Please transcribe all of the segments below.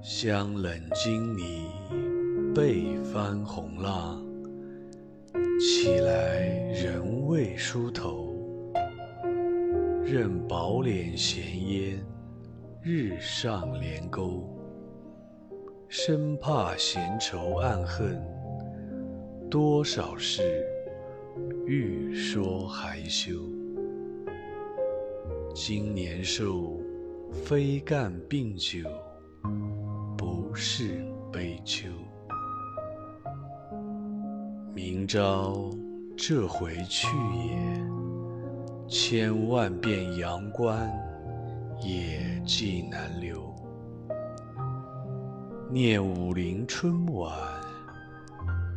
香冷金泥被翻红蜡，起来人未梳头，任宝脸闲烟日上帘钩，生怕闲愁暗恨多少事，欲说还休。今年寿，非干病酒，不是悲秋。明朝这回去也，千万遍阳关，也寄难留。念武陵春晚，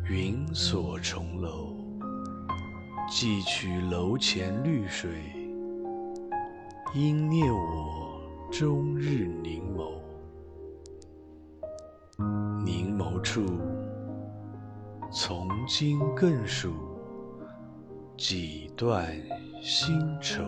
云锁重楼，寄取楼前绿水。应念我终日凝眸，凝眸处，从今更数几段新愁。